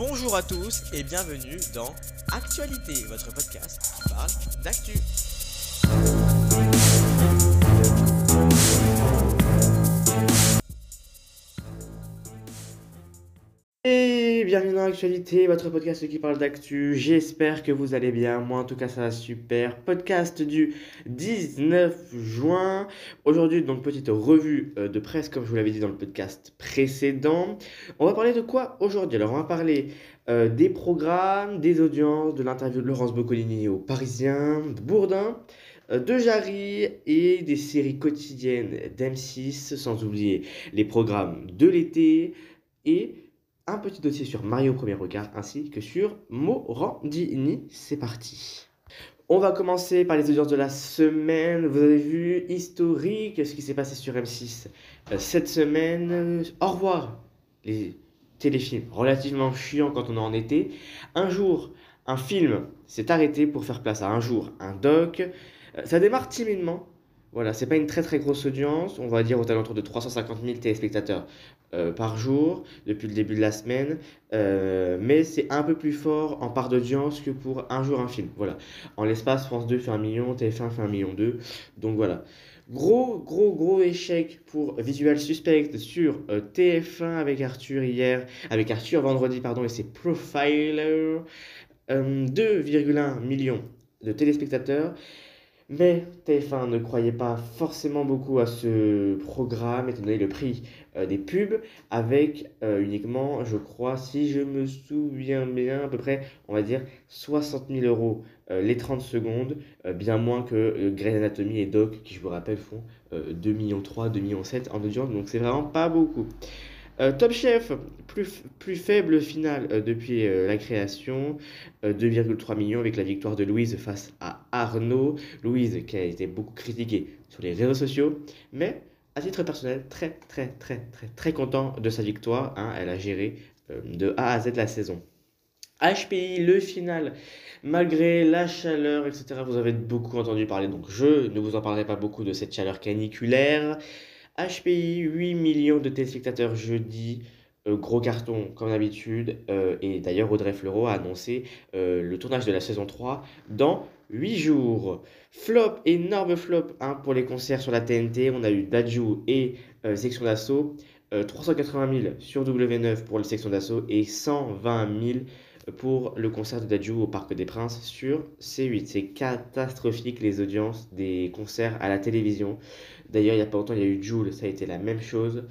Bonjour à tous et bienvenue dans Actualité, votre podcast qui parle d'actu. Bienvenue dans l'actualité, votre podcast qui parle d'actu. J'espère que vous allez bien. Moi, en tout cas, ça va super. Podcast du 19 juin. Aujourd'hui, donc, petite revue euh, de presse, comme je vous l'avais dit dans le podcast précédent. On va parler de quoi aujourd'hui? Alors, on va parler euh, des programmes, des audiences, de l'interview de Laurence Boccolini au Parisien, de Bourdin, euh, de Jarry et des séries quotidiennes d'M6, sans oublier les programmes de l'été et un petit dossier sur Mario Premier Regard ainsi que sur Morandini. C'est parti. On va commencer par les audiences de la semaine. Vous avez vu historique ce qui s'est passé sur M6 euh, cette semaine. Au revoir les téléfilms relativement chiants quand on est en été. Un jour, un film s'est arrêté pour faire place à un jour un doc. Euh, Ça démarre timidement. Voilà, c'est pas une très très grosse audience, on va dire aux alentours de 350 000 téléspectateurs euh, par jour depuis le début de la semaine, euh, mais c'est un peu plus fort en part d'audience que pour un jour un film. Voilà, en l'espace, France 2 fait un million, TF1 fait un million 2, donc voilà. Gros, gros, gros échec pour Visual Suspect sur euh, TF1 avec Arthur hier, avec Arthur vendredi, pardon, et ses Profiler. Euh, 2,1 millions de téléspectateurs. Mais TF1 ne croyait pas forcément beaucoup à ce programme, étant donné le prix euh, des pubs, avec euh, uniquement, je crois, si je me souviens bien, à peu près, on va dire, 60 000 euros euh, les 30 secondes, bien moins que Grey's Anatomy et Doc, qui je vous rappelle font euh, 2 millions 3, 2 millions 7 en audience, donc c'est vraiment pas beaucoup. Euh, Top Chef, plus, plus faible finale euh, depuis euh, la création, euh, 2,3 millions avec la victoire de Louise face à Arnaud. Louise qui a été beaucoup critiquée sur les réseaux sociaux, mais à titre personnel, très très très très très content de sa victoire. hein. Elle a géré de A à Z la saison. HPI, le final, malgré la chaleur, etc. Vous avez beaucoup entendu parler, donc je ne vous en parlerai pas beaucoup de cette chaleur caniculaire. HPI, 8 millions de téléspectateurs jeudi. Euh, gros carton comme d'habitude. Euh, et d'ailleurs, Audrey Fleurot a annoncé euh, le tournage de la saison 3 dans 8 jours. Flop, énorme flop hein, pour les concerts sur la TNT. On a eu Dajou et Section d'Assaut. Euh, 380 000 sur W9 pour les sections d'assaut et 120 000 pour le concert de Dajou au Parc des Princes sur C8. C'est catastrophique les audiences des concerts à la télévision. D'ailleurs, il n'y a pas longtemps, il y a eu Joule, ça a été la même chose.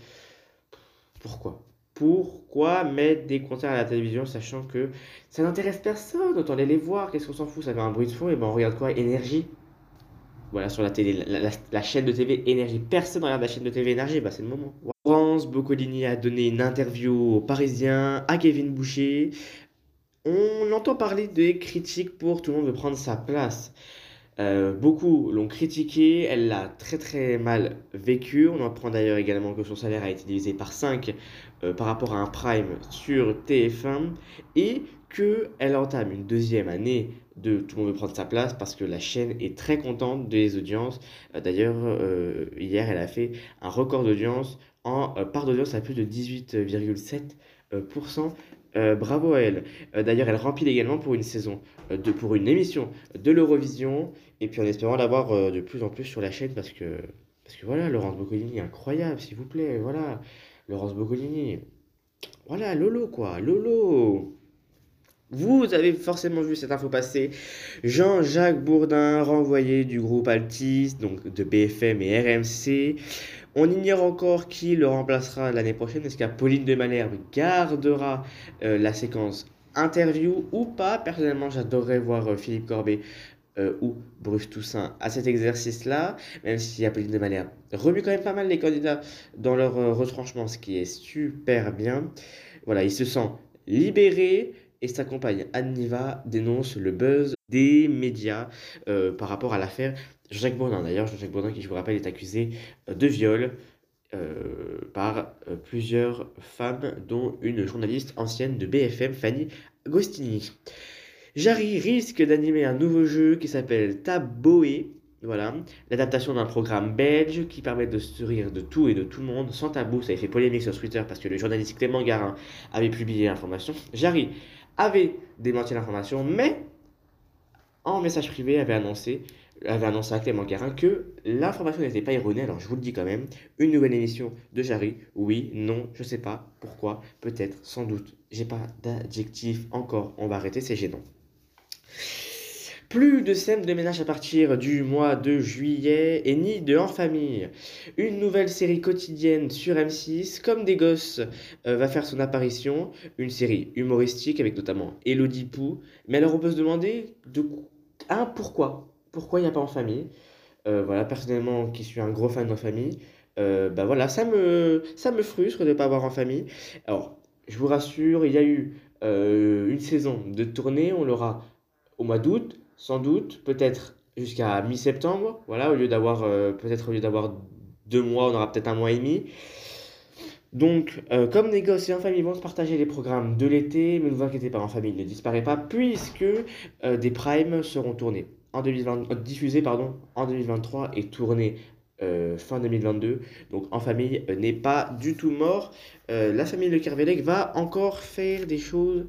Pourquoi? Pourquoi mettre des concerts à la télévision sachant que ça n'intéresse personne? Autant aller les voir, qu'est-ce qu'on s'en fout? Ça fait un bruit de fond, et ben on regarde quoi? Énergie voilà, sur la télé, la, chaîne de TV Énergie. Personne ne regarde la chaîne de TV Énergie, bah c'est le moment. Laurence Boccolini a donné une interview aux Parisiens, à Kevin Boucher. On entend parler des critiques pour tout le monde veut prendre sa place. Euh, beaucoup l'ont critiqué, elle l'a très très mal vécu. On apprend d'ailleurs également que son salaire a été divisé par 5 euh, par rapport à un prime sur TF1 et qu'elle entame une deuxième année de Tout le monde veut prendre sa place parce que la chaîne est très contente des audiences. Euh, D'ailleurs, hier, elle a fait un record d'audience en part d'audience à plus de 18,7%. Euh, bravo à elle. Euh, D'ailleurs, elle remplit également pour une saison, euh, de, pour une émission de l'Eurovision, et puis en espérant l'avoir de plus en plus sur la chaîne parce que, parce que voilà, Laurence Boccolini, incroyable, s'il vous plaît, voilà, Laurence Boccolini, voilà, Lolo quoi, Lolo. Vous avez forcément vu cette info passer. Jean-Jacques Bourdin, renvoyé du groupe Altis, donc de BFM et RMC. On ignore encore qui le remplacera l'année prochaine. Est-ce qu'Apolline de Malherbe gardera euh, la séquence interview ou pas? Personnellement, j'adorerais voir euh, Philippe Corbet euh, ou Bruce Toussaint à cet exercice-là, même si Apolline de Malherbe remue quand même pas mal les candidats dans leur retranchement, ce qui est super bien. Voilà, il se sent libéré et sa compagne Anne Niva dénonce le buzz des médias par rapport à l'affaire Jean-Jacques Bourdin. D'ailleurs, Bourdin, qui je vous rappelle, est accusé euh, de viol euh, par euh, plusieurs femmes, dont une journaliste ancienne de BFM, Fanny Agostini. Jarry risque d'animer un nouveau jeu qui s'appelle Taboé. Voilà, l'adaptation d'un programme belge qui permet de se rire de tout et de tout le monde sans tabou. Ça a fait polémique sur Twitter parce que le journaliste Clément Garin avait publié l'information. Jarry avait démenti l'information, mais en message privé avait annoncé, avait annoncé à Clément Garin que l'information n'était pas erronée. Alors je vous le dis quand même, une nouvelle émission de Jarry, oui, non, je sais pas, pourquoi, peut-être, sans doute. J'ai pas d'adjectif encore, on va arrêter, c'est gênant. Plus de scènes de ménage à partir du mois de juillet et ni de En Famille. Une nouvelle série quotidienne sur M6, comme des gosses, euh, va faire son apparition. Une série humoristique avec notamment Elodie Pou. Mais alors on peut se demander de un pourquoi? Pourquoi il n'y a pas En Famille? Euh, Voilà, personnellement, qui suis un gros fan d'En Famille, euh, bah voilà, ça me, ça me frustre de ne pas avoir En Famille. Alors, je vous rassure, il y a eu euh, une saison de tournée, on l'aura au mois d'août sans doute, peut-être jusqu'à mi-septembre, voilà, au lieu d'avoir, peut-être au lieu d'avoir deux mois, on aura peut-être un mois et demi. Donc, euh, comme Négoce et En Famille vont se partager les programmes de l'été, mais ne vous inquiétez pas, En Famille ne disparaît pas, puisque euh, des primes seront tournés en 2020, diffusés en 2023 et tournés fin 2022. Donc, En Famille n'est pas du tout mort. la famille de Kervelec va encore faire des choses,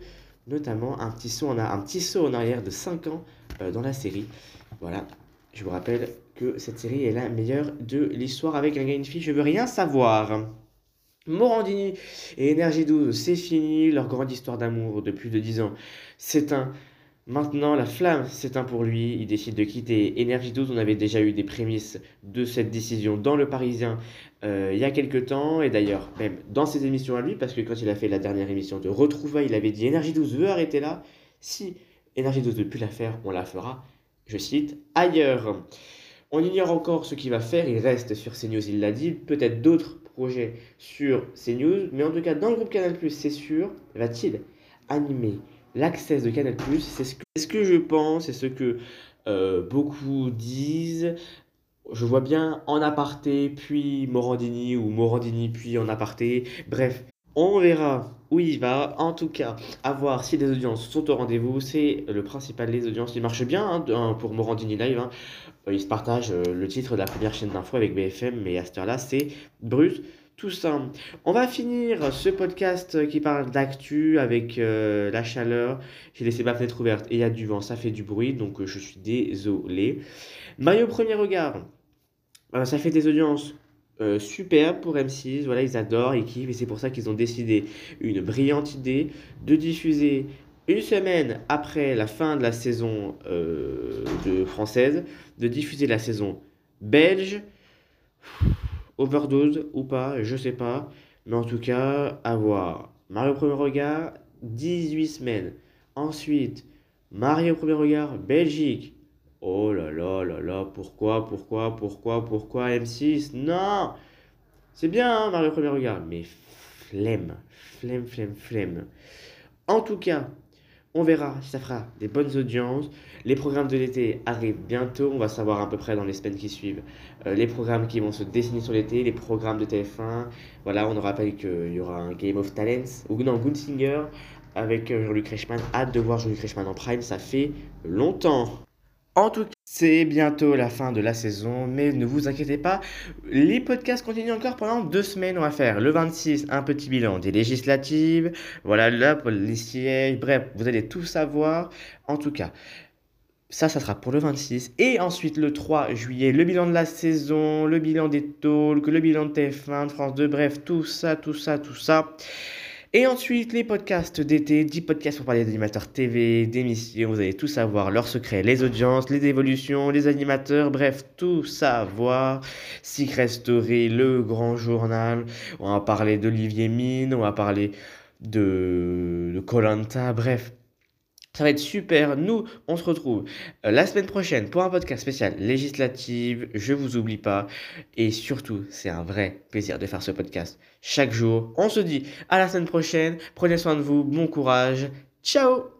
notamment un petit saut en, arrière de 5 ans euh, dans la série. Voilà, je vous rappelle que cette série est la meilleure de l'histoire avec un une fille, je veux rien savoir. Morandini et Énergie 12, c'est fini, leur grande histoire d'amour de plus de 10 ans un Maintenant, la flamme s'éteint pour lui, il décide de quitter Énergie 12. On avait déjà eu des prémices de cette décision dans Le Parisien euh, il y a quelques temps, et d'ailleurs, même dans ses émissions à lui, parce que quand il a fait la dernière émission de Retrouvailles, il avait dit Énergie 12 veut arrêter là. Si Énergie 12 ne plus la faire, on la fera, je cite, ailleurs. On ignore encore ce qu'il va faire, il reste sur CNews, il l'a dit, peut-être d'autres projets sur CNews, mais en tout cas dans le groupe Canal+, c'est sûr, va-t-il animer l'accès de Canal+, c'est ce, ce, que je pense, c'est ce que euh, beaucoup disent, je vois bien en aparté, puis Morandini, ou Morandini, puis en aparté, bref, on verra où il va. En tout cas, à voir si les audiences sont au rendez-vous. C'est le principal. Les audiences, il marche bien hein, pour Morandini Live. Hein. Euh, il se partage euh, le titre de la première chaîne d'info avec BFM, mais à cette heure-là, c'est brut. Tout ça. On va finir ce podcast qui parle d'actu avec euh, la chaleur. J'ai laissé ma fenêtre ouverte et il y a du vent, ça fait du bruit, donc je suis désolé. Maillot premier regard. ça fait des audiences euh, super pour M6. Voilà, ils adorent, ils kiffent, et c'est pour ça qu'ils ont décidé une brillante idée de diffuser une semaine après la fin de la saison euh, française, de diffuser la saison belge. Overdose ou pas, je sais pas. Mais en tout cas, avoir Mario Premier Regard, 18 semaines. Ensuite, Mario Premier Regard, Belgique, Oh là là là là, pourquoi, pourquoi, pourquoi, pourquoi M6 Non C'est bien, hein, Mario Premier Regard, mais flemme, flemme, flemme, flemme. En tout cas, on verra si ça fera des bonnes audiences. Les programmes de l'été arrivent bientôt. On va savoir à peu près dans les semaines qui suivent euh, les programmes qui vont se dessiner sur l'été, les programmes de TF1. Voilà, on nous rappelle qu'il y aura un Game of Talents, ou non, Good Singer, avec euh, Jean-Luc Reichmann. Hâte de voir Jean-Luc Reichmann en prime, ça fait longtemps. En tout cas, c'est bientôt la fin de la saison, mais ne vous inquiétez pas, les podcasts continuent encore pendant deux semaines. On va faire le 26, un petit bilan des législatives, voilà là pour les sièges, bref, vous allez tout savoir. En tout cas, ça, ça sera pour le 26. Et ensuite, le 3 juillet, le bilan de la saison, le bilan des talks, le bilan de TF1, de France 2, bref, tout ça, tout ça, tout ça. Et ensuite, les podcasts d'été, 10 podcasts pour parler d'animateurs TV, d'émissions, vous allez tout savoir, leurs secrets, les audiences, les évolutions, les animateurs, bref, tout savoir. Secret Story, le grand journal, on va parler d'Olivier Mine, on va parler de Colanta, bref, ça va être super. Nous, on se retrouve euh, la semaine prochaine pour un podcast spécial législative. Je vous oublie pas. Et surtout, c'est un vrai plaisir de faire ce podcast chaque jour. On se dit à la semaine prochaine. Prenez soin de vous. Bon courage. Ciao